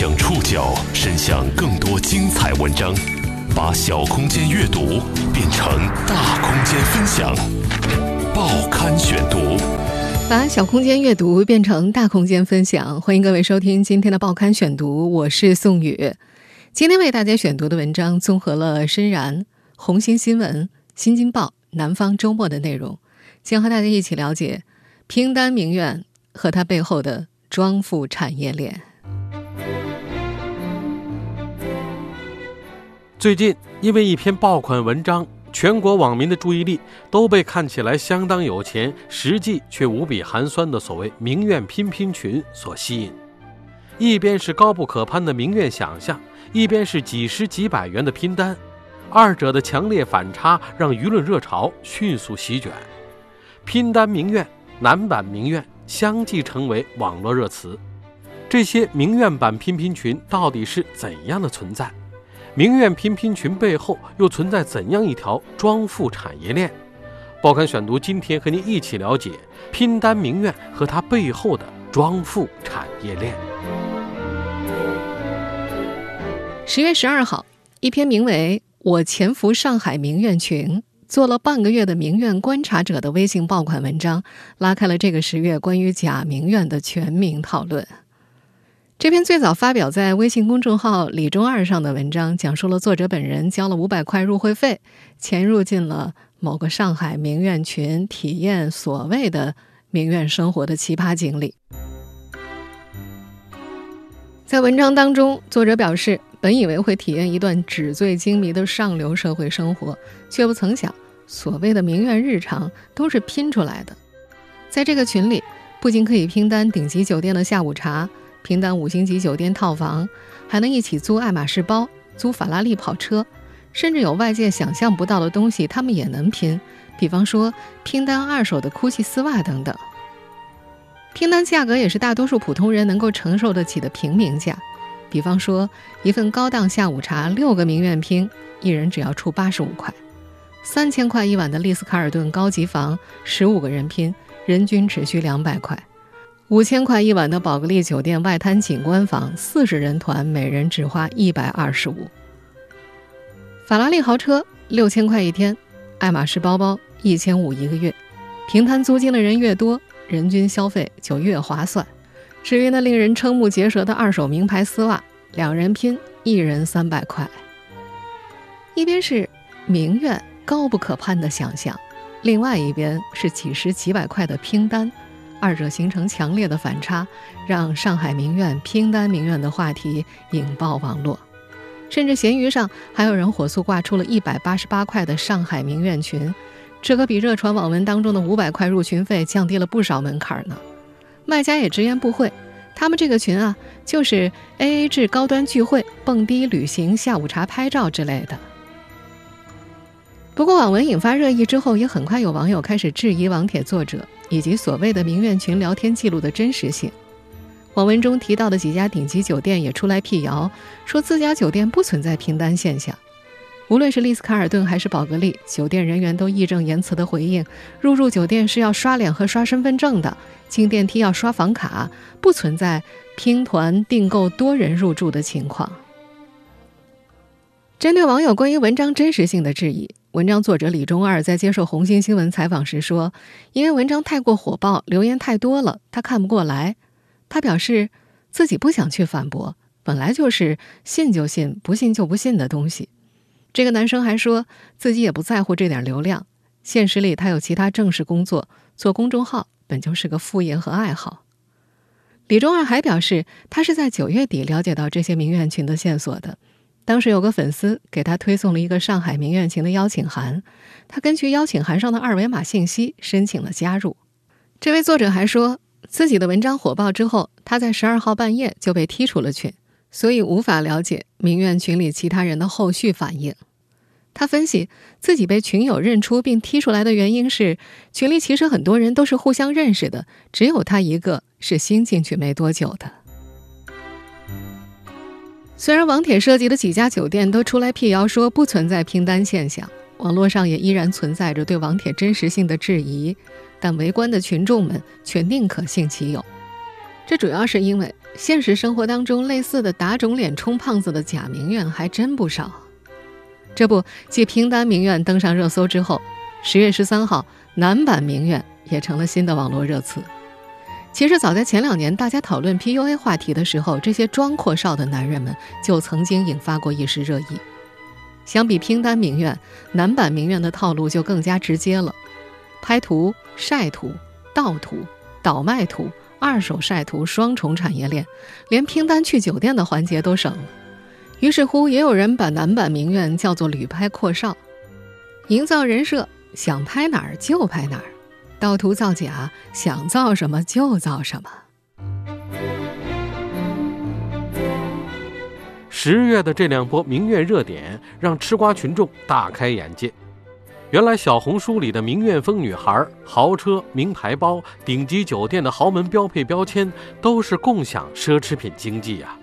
将触角伸向更多精彩文章，把小空间阅读变成大空间分享。报刊选读，把小空间阅读变成大空间分享。欢迎各位收听今天的报刊选读，我是宋宇。今天为大家选读的文章综合了深燃、红星新闻、新京报、南方周末的内容，将和大家一起了解拼单名苑和它背后的庄富产业链。最近，因为一篇爆款文章，全国网民的注意力都被看起来相当有钱，实际却无比寒酸的所谓“名苑拼拼群”所吸引。一边是高不可攀的名苑想象，一边是几十几百元的拼单，二者的强烈反差让舆论热潮迅速席卷。拼单名苑、男版名苑相继成为网络热词。这些名苑版拼拼群到底是怎样的存在？名苑拼拼群背后又存在怎样一条庄富产业链？报刊选读今天和您一起了解拼单名苑和它背后的庄富产业链。十月十二号，一篇名为《我潜伏上海名苑群，做了半个月的名苑观察者》的微信爆款文章，拉开了这个十月关于假名苑的全民讨论。这篇最早发表在微信公众号“李中二”上的文章，讲述了作者本人交了五百块入会费，潜入进了某个上海名苑群，体验所谓的名苑生活的奇葩经历。在文章当中，作者表示，本以为会体验一段纸醉金迷的上流社会生活，却不曾想，所谓的名苑日常都是拼出来的。在这个群里，不仅可以拼单顶级酒店的下午茶。拼单五星级酒店套房，还能一起租爱马仕包、租法拉利跑车，甚至有外界想象不到的东西，他们也能拼。比方说，拼单二手的 GUCCI 丝袜等等。拼单价格也是大多数普通人能够承受得起的平民价。比方说，一份高档下午茶，六个名媛拼，一人只要出八十五块；三千块一晚的丽思卡尔顿高级房，十五个人拼，人均只需两百块。五千块一晚的宝格丽酒店外滩景观房，四十人团每人只花一百二十五。法拉利豪车六千块一天，爱马仕包包一千五一个月。平摊租金的人越多，人均消费就越划算。至于那令人瞠目结舌的二手名牌丝袜，两人拼一人三百块。一边是名苑高不可攀的想象，另外一边是几十几百块的拼单。二者形成强烈的反差，让上海名苑拼单名苑的话题引爆网络，甚至闲鱼上还有人火速挂出了一百八十八块的上海名苑群，这可比热传网文当中的五百块入群费降低了不少门槛呢。卖家也直言不讳，他们这个群啊，就是 A A 制高端聚会、蹦迪、旅行、下午茶、拍照之类的。不过，网文引发热议之后，也很快有网友开始质疑网帖作者。以及所谓的名苑群聊天记录的真实性，网文中提到的几家顶级酒店也出来辟谣，说自家酒店不存在拼单现象。无论是丽思卡尔顿还是宝格丽，酒店人员都义正言辞地回应：入住酒店是要刷脸和刷身份证的，进电梯要刷房卡，不存在拼团订购多人入住的情况。针对网友关于文章真实性的质疑。文章作者李中二在接受红星新闻采访时说：“因为文章太过火爆，留言太多了，他看不过来。他表示自己不想去反驳，本来就是信就信，不信就不信的东西。”这个男生还说自己也不在乎这点流量，现实里他有其他正式工作，做公众号本就是个副业和爱好。李中二还表示，他是在九月底了解到这些名媛群的线索的。当时有个粉丝给他推送了一个上海名苑群的邀请函，他根据邀请函上的二维码信息申请了加入。这位作者还说自己的文章火爆之后，他在十二号半夜就被踢出了群，所以无法了解名苑群里其他人的后续反应。他分析自己被群友认出并踢出来的原因是，群里其实很多人都是互相认识的，只有他一个是新进去没多久的。虽然网帖涉及的几家酒店都出来辟谣说不存在拼单现象，网络上也依然存在着对网帖真实性的质疑，但围观的群众们却宁可信其有。这主要是因为现实生活当中类似的打肿脸充胖子的假名媛还真不少。这不，继拼单名媛登上热搜之后，十月十三号，男版名媛也成了新的网络热词。其实早在前两年，大家讨论 PUA 话题的时候，这些装阔少的男人们就曾经引发过一时热议。相比拼单名媛，男版名媛的套路就更加直接了：拍图、晒图、盗图、倒卖图、二手晒图，双重产业链，连拼单去酒店的环节都省了。于是乎，也有人把男版名媛叫做“旅拍阔少”，营造人设，想拍哪儿就拍哪儿。盗图造假，想造什么就造什么。十月的这两波名媛热点，让吃瓜群众大开眼界。原来小红书里的名媛风女孩、豪车、名牌包、顶级酒店的豪门标配标签，都是共享奢侈品经济呀。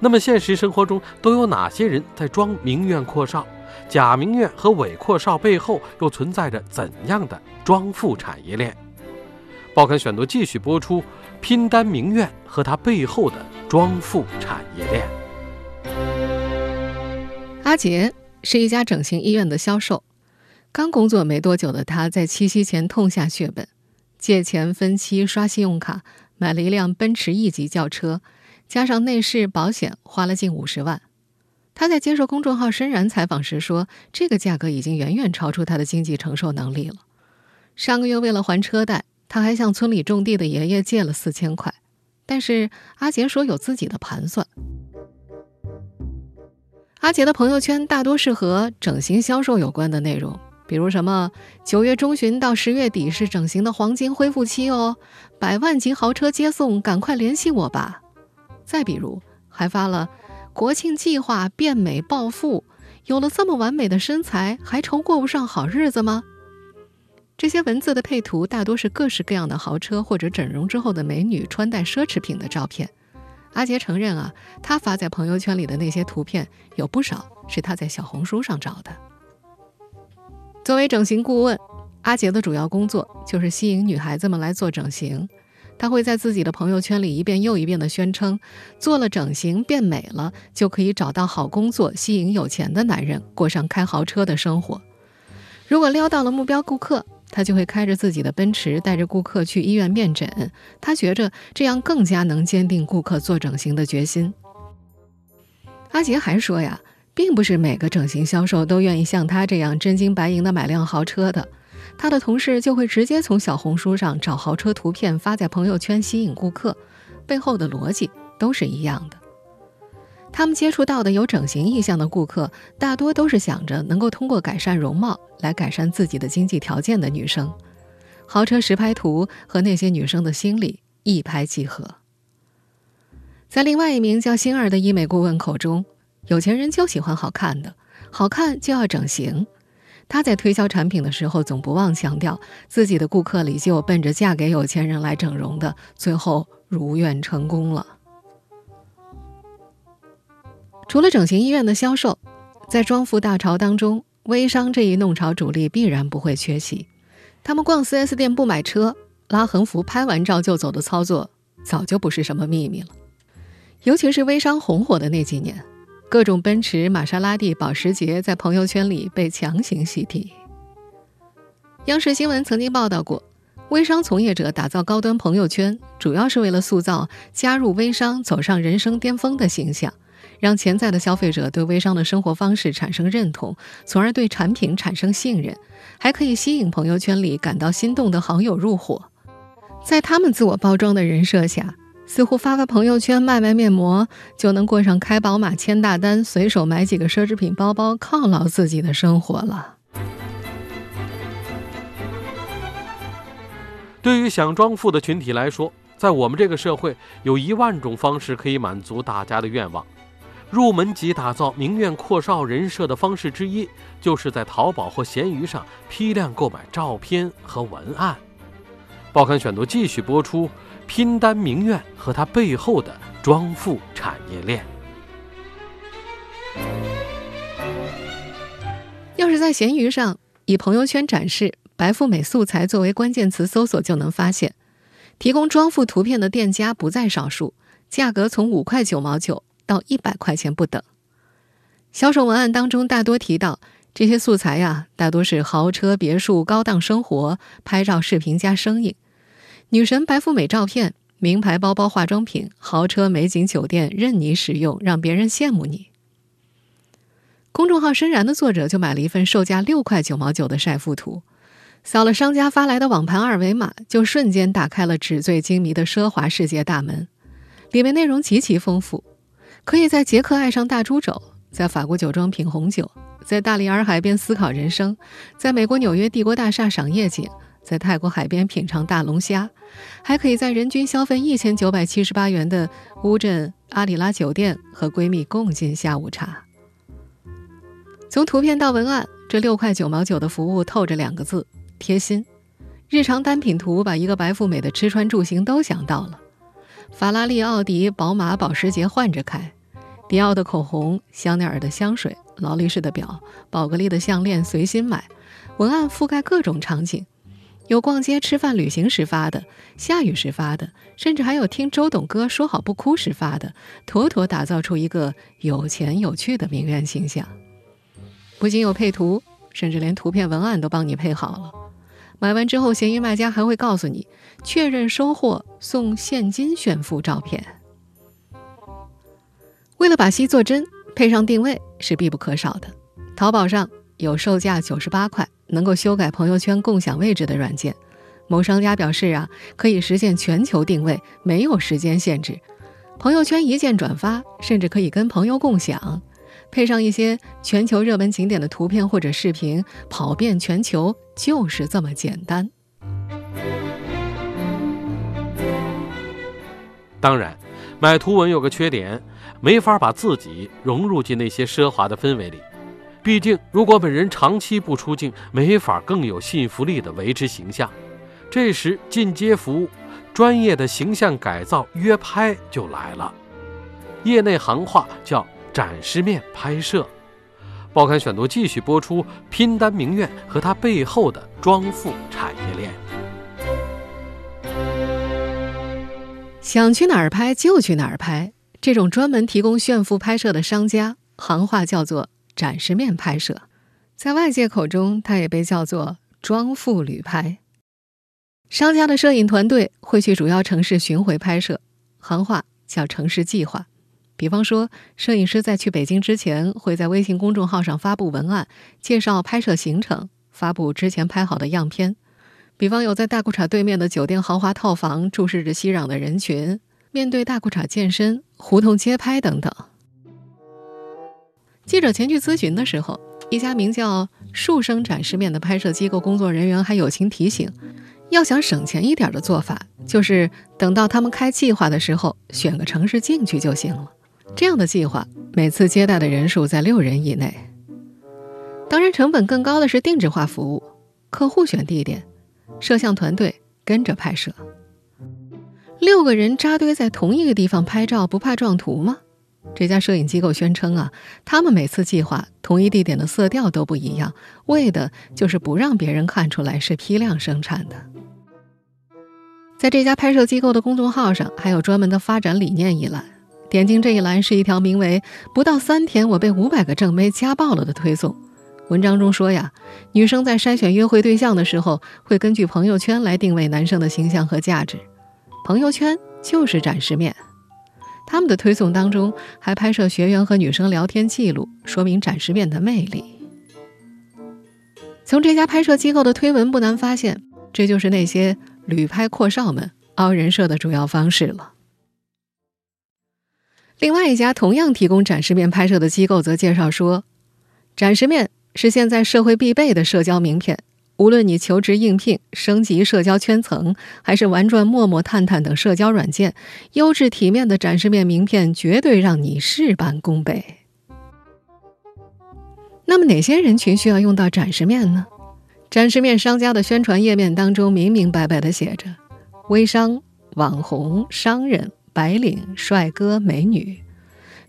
那么现实生活中都有哪些人在装名媛阔少？假名媛和伪阔少背后又存在着怎样的装富产业链？报刊选读继续播出：拼单名媛和她背后的装富产业链。阿杰是一家整形医院的销售，刚工作没多久的他在七夕前痛下血本，借钱分期刷信用卡买了一辆奔驰 E 级轿车，加上内饰保险，花了近五十万。他在接受公众号“深然”采访时说：“这个价格已经远远超出他的经济承受能力了。上个月为了还车贷，他还向村里种地的爷爷借了四千块。但是阿杰说有自己的盘算。阿杰的朋友圈大多是和整形销售有关的内容，比如什么九月中旬到十月底是整形的黄金恢复期哦，百万级豪车接送，赶快联系我吧。再比如还发了。”国庆计划变美暴富，有了这么完美的身材，还愁过不上好日子吗？这些文字的配图大多是各式各样的豪车或者整容之后的美女穿戴奢侈品的照片。阿杰承认啊，他发在朋友圈里的那些图片有不少是他在小红书上找的。作为整形顾问，阿杰的主要工作就是吸引女孩子们来做整形。他会在自己的朋友圈里一遍又一遍地宣称，做了整形变美了就可以找到好工作，吸引有钱的男人，过上开豪车的生活。如果撩到了目标顾客，他就会开着自己的奔驰，带着顾客去医院面诊。他觉着这样更加能坚定顾客做整形的决心。阿杰还说呀，并不是每个整形销售都愿意像他这样真金白银的买辆豪车的。他的同事就会直接从小红书上找豪车图片发在朋友圈吸引顾客，背后的逻辑都是一样的。他们接触到的有整形意向的顾客，大多都是想着能够通过改善容貌来改善自己的经济条件的女生。豪车实拍图和那些女生的心理一拍即合。在另外一名叫星儿的医美顾问口中，有钱人就喜欢好看的，好看就要整形。他在推销产品的时候，总不忘强调自己的顾客里就奔着嫁给有钱人来整容的，最后如愿成功了。除了整形医院的销售，在装富大潮当中，微商这一弄潮主力必然不会缺席。他们逛 4S 店不买车，拉横幅拍完照就走的操作，早就不是什么秘密了。尤其是微商红火的那几年。各种奔驰、玛莎拉蒂、保时捷在朋友圈里被强行洗地。央视新闻曾经报道过，微商从业者打造高端朋友圈，主要是为了塑造加入微商走上人生巅峰的形象，让潜在的消费者对微商的生活方式产生认同，从而对产品产生信任，还可以吸引朋友圈里感到心动的好友入伙。在他们自我包装的人设下。似乎发发朋友圈卖卖面膜就能过上开宝马签大单、随手买几个奢侈品包包犒劳自己的生活了。对于想装富的群体来说，在我们这个社会，有一万种方式可以满足大家的愿望。入门级打造名媛阔少人设的方式之一，就是在淘宝或闲鱼上批量购买照片和文案。报刊选读继续播出。拼单名媛和它背后的装富产业链。要是在闲鱼上以朋友圈展示“白富美素材”作为关键词搜索，就能发现，提供装富图片的店家不在少数，价格从五块九毛九到一百块钱不等。销售文案当中大多提到，这些素材呀，大多是豪车、别墅、高档生活、拍照、视频加生硬，女神白富美照片、名牌包包、化妆品、豪车、美景、酒店，任你使用，让别人羡慕你。公众号“深然”的作者就买了一份售价六块九毛九的晒富图，扫了商家发来的网盘二维码，就瞬间打开了纸醉金迷的奢华世界大门。里面内容极其丰富，可以在捷克爱上大猪肘，在法国酒庄品红酒，在大理洱海边思考人生，在美国纽约帝国大厦赏夜景，在泰国海边品尝大龙虾，还可以在人均消费一千九百七十八元的乌镇阿里拉酒店和闺蜜共进下午茶。从图片到文案，这六块九毛九的服务透着两个字：贴心。日常单品图把一个白富美的吃穿住行都想到了。法拉利、奥迪、宝马、保时捷换着开，迪奥的口红、香奈儿的香水、劳力士的表、宝格丽的项链随心买。文案覆盖各种场景，有逛街、吃饭、旅行时发的，下雨时发的，甚至还有听周董歌说好不哭时发的，妥妥打造出一个有钱有趣的名媛形象。不仅有配图，甚至连图片文案都帮你配好了。买完之后，闲鱼卖家还会告诉你确认收货送现金炫富照片。为了把戏做真，配上定位是必不可少的。淘宝上有售价九十八块能够修改朋友圈共享位置的软件。某商家表示啊，可以实现全球定位，没有时间限制。朋友圈一键转发，甚至可以跟朋友共享。配上一些全球热门景点的图片或者视频，跑遍全球就是这么简单。当然，买图文有个缺点，没法把自己融入进那些奢华的氛围里。毕竟，如果本人长期不出镜，没法更有信服力的维持形象。这时，进阶服务、专业的形象改造、约拍就来了。业内行话叫。展示面拍摄，报刊选读继续播出拼单名苑和它背后的装富产业链。想去哪儿拍就去哪儿拍，这种专门提供炫富拍摄的商家，行话叫做展示面拍摄，在外界口中，它也被叫做装富旅拍。商家的摄影团队会去主要城市巡回拍摄，行话叫城市计划。比方说，摄影师在去北京之前，会在微信公众号上发布文案，介绍拍摄行程，发布之前拍好的样片。比方有在大裤衩对面的酒店豪华套房，注视着熙攘的人群，面对大裤衩健身、胡同街拍等等。记者前去咨询的时候，一家名叫“树生展示面”的拍摄机构工作人员还友情提醒，要想省钱一点的做法，就是等到他们开计划的时候，选个城市进去就行了。这样的计划，每次接待的人数在六人以内。当然，成本更高的是定制化服务，客户选地点，摄像团队跟着拍摄。六个人扎堆在同一个地方拍照，不怕撞图吗？这家摄影机构宣称啊，他们每次计划同一地点的色调都不一样，为的就是不让别人看出来是批量生产的。在这家拍摄机构的公众号上，还有专门的发展理念一栏。点进这一栏是一条名为“不到三天我被五百个正妹家暴了”的推送。文章中说呀，女生在筛选约会对象的时候，会根据朋友圈来定位男生的形象和价值。朋友圈就是展示面。他们的推送当中还拍摄学员和女生聊天记录，说明展示面的魅力。从这家拍摄机构的推文不难发现，这就是那些旅拍阔少们凹人设的主要方式了。另外一家同样提供展示面拍摄的机构则介绍说，展示面是现在社会必备的社交名片。无论你求职应聘、升级社交圈层，还是玩转陌陌、探探等社交软件，优质体面的展示面名片绝对让你事半功倍。那么，哪些人群需要用到展示面呢？展示面商家的宣传页面当中明明白白的写着：微商、网红、商人。白领、帅哥、美女，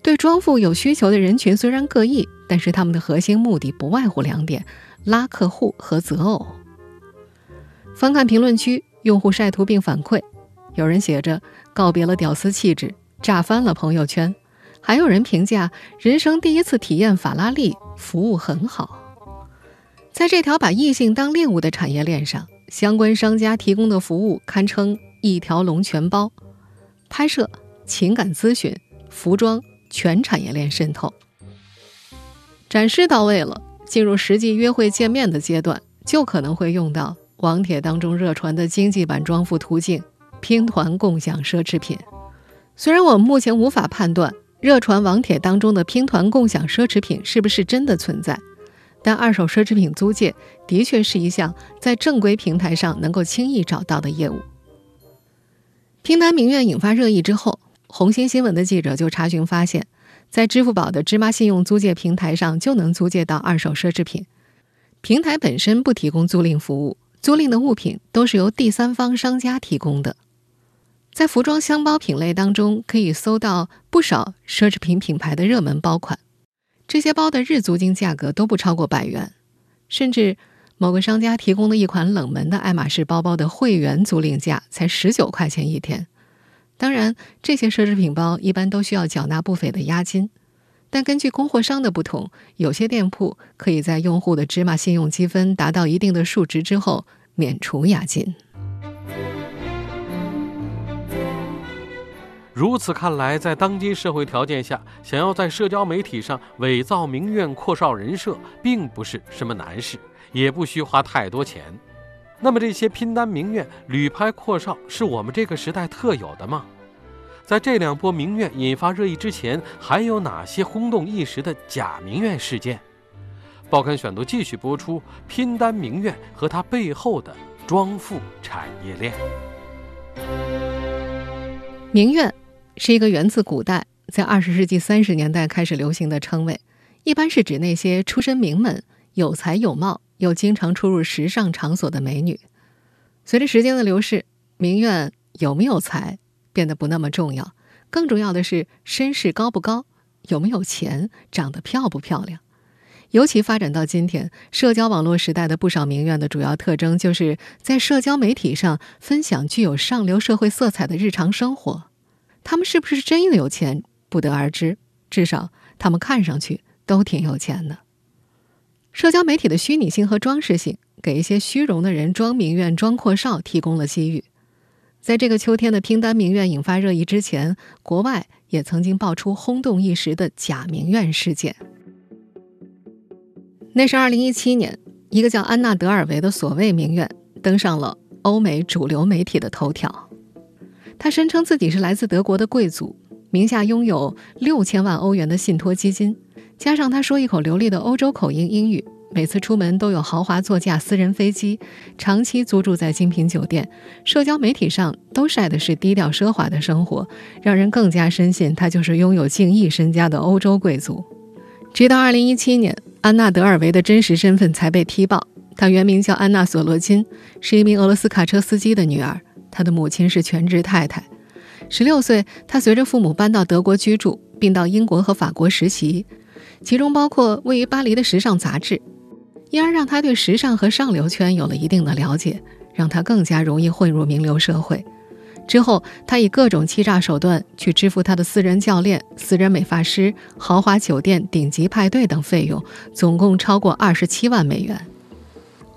对装富有需求的人群虽然各异，但是他们的核心目的不外乎两点：拉客户和择偶。翻看评论区，用户晒图并反馈，有人写着“告别了屌丝气质，炸翻了朋友圈。还有人评价人生第一次体验法拉利服务很好。在这条把异性当猎物的产业链上，相关商家提供的服务堪称一条龙全包，拍摄、情感咨询、服装全产业链渗透。展示到位了，进入实际约会见面的阶段，就可能会用到网帖当中热传的经济版装富途径——拼团共享奢侈品。虽然我们目前无法判断。热传网帖当中的拼团共享奢侈品是不是真的存在？但二手奢侈品租借的确是一项在正规平台上能够轻易找到的业务。拼单名媛引发热议之后，红星新闻的记者就查询发现，在支付宝的芝麻信用租借平台上就能租借到二手奢侈品。平台本身不提供租赁服务，租赁的物品都是由第三方商家提供的。在服装箱包品类当中，可以搜到不少奢侈品品牌的热门包款。这些包的日租金价格都不超过百元，甚至某个商家提供的一款冷门的爱马仕包包的会员租赁价才十九块钱一天。当然，这些奢侈品包一般都需要缴纳不菲的押金，但根据供货商的不同，有些店铺可以在用户的芝麻信用积分达到一定的数值之后免除押金。如此看来，在当今社会条件下，想要在社交媒体上伪造名媛阔少人设，并不是什么难事，也不需花太多钱。那么，这些拼单名媛旅拍阔少是我们这个时代特有的吗？在这两波名媛引发热议之前，还有哪些轰动一时的假名媛事件？报刊选读继续播出：拼单名媛和她背后的装富产业链。名媛。是一个源自古代，在二十世纪三十年代开始流行的称谓，一般是指那些出身名门、有才有貌又经常出入时尚场所的美女。随着时间的流逝，名媛有没有才变得不那么重要，更重要的是身世高不高，有没有钱，长得漂不漂亮。尤其发展到今天，社交网络时代的不少名媛的主要特征，就是在社交媒体上分享具有上流社会色彩的日常生活。他们是不是真的有钱，不得而知。至少他们看上去都挺有钱的。社交媒体的虚拟性和装饰性，给一些虚荣的人装名媛、装阔少提供了机遇。在这个秋天的拼单名媛引发热议之前，国外也曾经爆出轰动一时的假名媛事件。那是2017年，一个叫安娜·德尔维的所谓名媛登上了欧美主流媒体的头条。她声称自己是来自德国的贵族，名下拥有六千万欧元的信托基金，加上他说一口流利的欧洲口音英语，每次出门都有豪华座驾私人飞机，长期租住在精品酒店，社交媒体上都晒的是低调奢华的生活，让人更加深信他就是拥有近亿身家的欧洲贵族。直到二零一七年，安娜·德尔维的真实身份才被踢爆，她原名叫安娜·索罗金，是一名俄罗斯卡车司机的女儿。她的母亲是全职太太。十六岁，她随着父母搬到德国居住，并到英国和法国实习，其中包括位于巴黎的时尚杂志，因而让他对时尚和上流圈有了一定的了解，让他更加容易混入名流社会。之后，他以各种欺诈手段去支付他的私人教练、私人美发师、豪华酒店、顶级派对等费用，总共超过二十七万美元。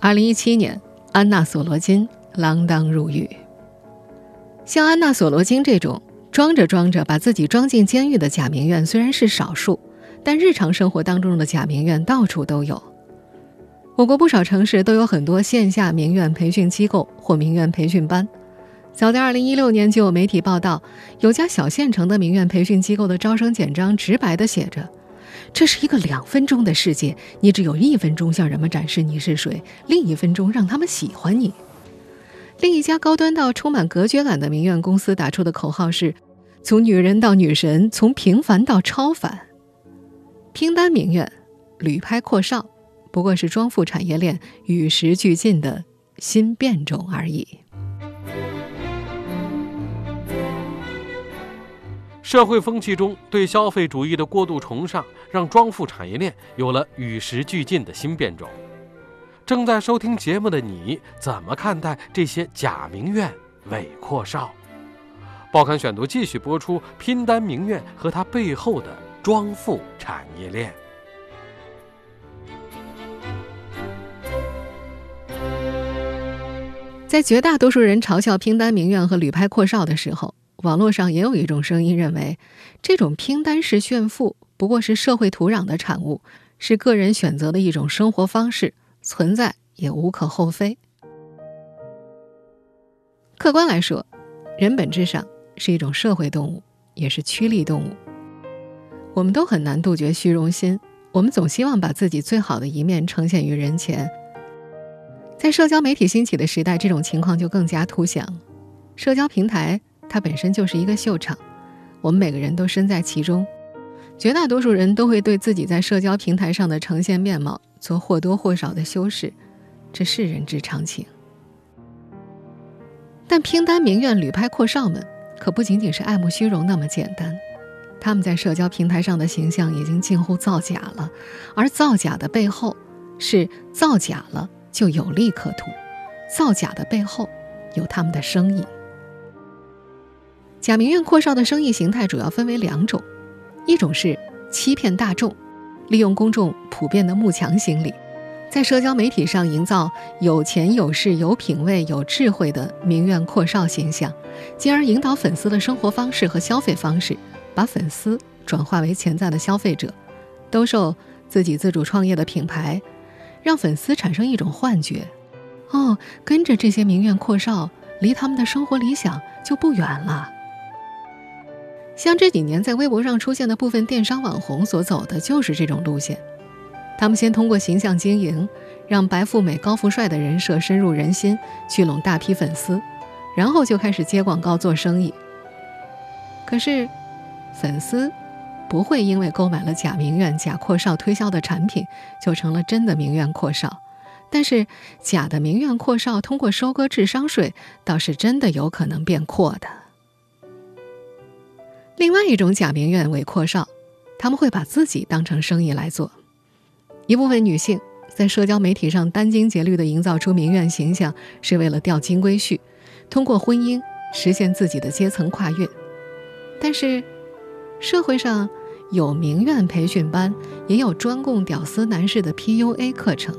二零一七年，安娜·索罗金锒铛入狱。像安娜·索罗金这种装着装着把自己装进监狱的假名媛虽然是少数，但日常生活当中的假名媛到处都有。我国不少城市都有很多线下名媛培训机构或名媛培训班。早在2016年就有媒体报道，有家小县城的名媛培训机构的招生简章直白地写着：“这是一个两分钟的世界，你只有一分钟向人们展示你是谁，另一分钟让他们喜欢你。”另一家高端到充满隔绝感的名媛公司打出的口号是：“从女人到女神，从平凡到超凡。”拼单名媛、旅拍阔少，不过是装富产业链与时俱进的新变种而已。社会风气中对消费主义的过度崇尚，让装富产业链有了与时俱进的新变种。正在收听节目的你，怎么看待这些假名媛、伪阔少？报刊选读继续播出拼单名苑和它背后的庄富产业链。在绝大多数人嘲笑拼单名媛和旅拍阔少的时候，网络上也有一种声音认为，这种拼单式炫富不过是社会土壤的产物，是个人选择的一种生活方式，存在也无可厚非。客观来说，人本质上是一种社会动物，也是趋利动物。我们都很难杜绝虚荣心，我们总希望把自己最好的一面呈现于人前。在社交媒体兴起的时代，这种情况就更加凸显了。社交平台它本身就是一个秀场，我们每个人都身在其中。绝大多数人都会对自己在社交平台上的呈现面貌做或多或少的修饰，这是人之常情。但拼单名苑、旅拍阔少们可不仅仅是爱慕虚荣那么简单，他们在社交平台上的形象已经近乎造假了，而造假的背后是造假了。就有利可图，造假的背后有他们的生意。假名媛阔少的生意形态主要分为两种，一种是欺骗大众，利用公众普遍的慕强心理，在社交媒体上营造有钱有势有品位有智慧的名媛阔少形象，进而引导粉丝的生活方式和消费方式，把粉丝转化为潜在的消费者，兜售自己自主创业的品牌。让粉丝产生一种幻觉，哦，跟着这些名媛阔少，离他们的生活理想就不远了。像这几年在微博上出现的部分电商网红所走的就是这种路线。他们先通过形象经营，让白富美、高富帅的人设深入人心，聚拢大批粉丝，然后就开始接广告做生意。可是，粉丝。不会因为购买了假名媛、假阔少推销的产品，就成了真的名媛阔少。但是，假的名媛阔少通过收割智商税，倒是真的有可能变阔的。另外一种假名媛伪阔少，他们会把自己当成生意来做。一部分女性在社交媒体上殚精竭虑地营造出名媛形象，是为了钓金龟婿，通过婚姻实现自己的阶层跨越。但是，社会上。有名媛培训班，也有专供屌丝男士的 PUA 课程。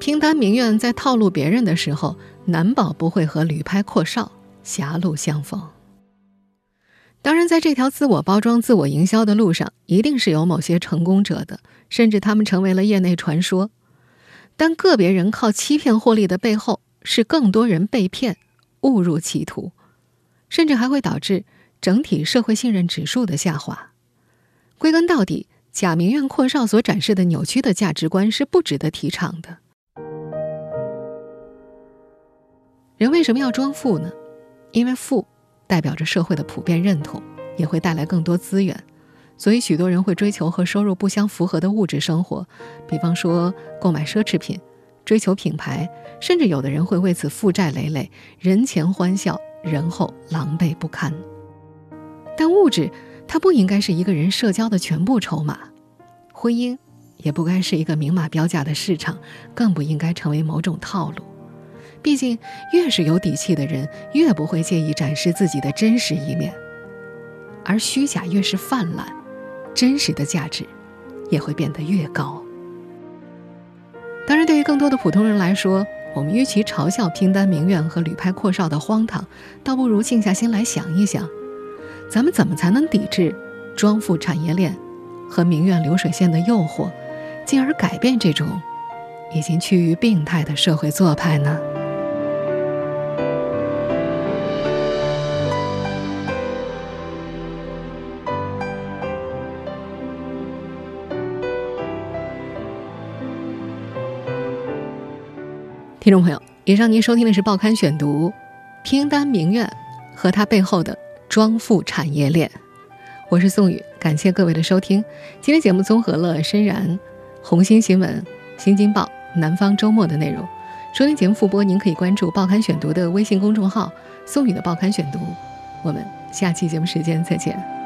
拼单名媛在套路别人的时候，难保不会和旅拍阔少狭路相逢。当然，在这条自我包装、自我营销的路上，一定是有某些成功者的，甚至他们成为了业内传说。但个别人靠欺骗获利的背后，是更多人被骗、误入歧途，甚至还会导致整体社会信任指数的下滑。归根到底，假名媛阔少所展示的扭曲的价值观是不值得提倡的。人为什么要装富呢？因为富代表着社会的普遍认同，也会带来更多资源，所以许多人会追求和收入不相符合的物质生活，比方说购买奢侈品、追求品牌，甚至有的人会为此负债累累，人前欢笑，人后狼狈不堪。但物质。它不应该是一个人社交的全部筹码，婚姻也不该是一个明码标价的市场，更不应该成为某种套路。毕竟，越是有底气的人，越不会介意展示自己的真实一面，而虚假越是泛滥，真实的价值也会变得越高。当然，对于更多的普通人来说，我们与其嘲笑拼单名媛和旅拍阔少的荒唐，倒不如静下心来想一想。咱们怎么才能抵制庄富产业链和名媛流水线的诱惑，进而改变这种已经趋于病态的社会做派呢？听众朋友，以上您收听的是《报刊选读》，听单名苑和它背后的。装富产业链，我是宋宇，感谢各位的收听。今天节目综合了深燃、红星新闻、新京报、南方周末的内容。收听节目复播，您可以关注《报刊选读》的微信公众号“宋宇的报刊选读”。我们下期节目时间再见。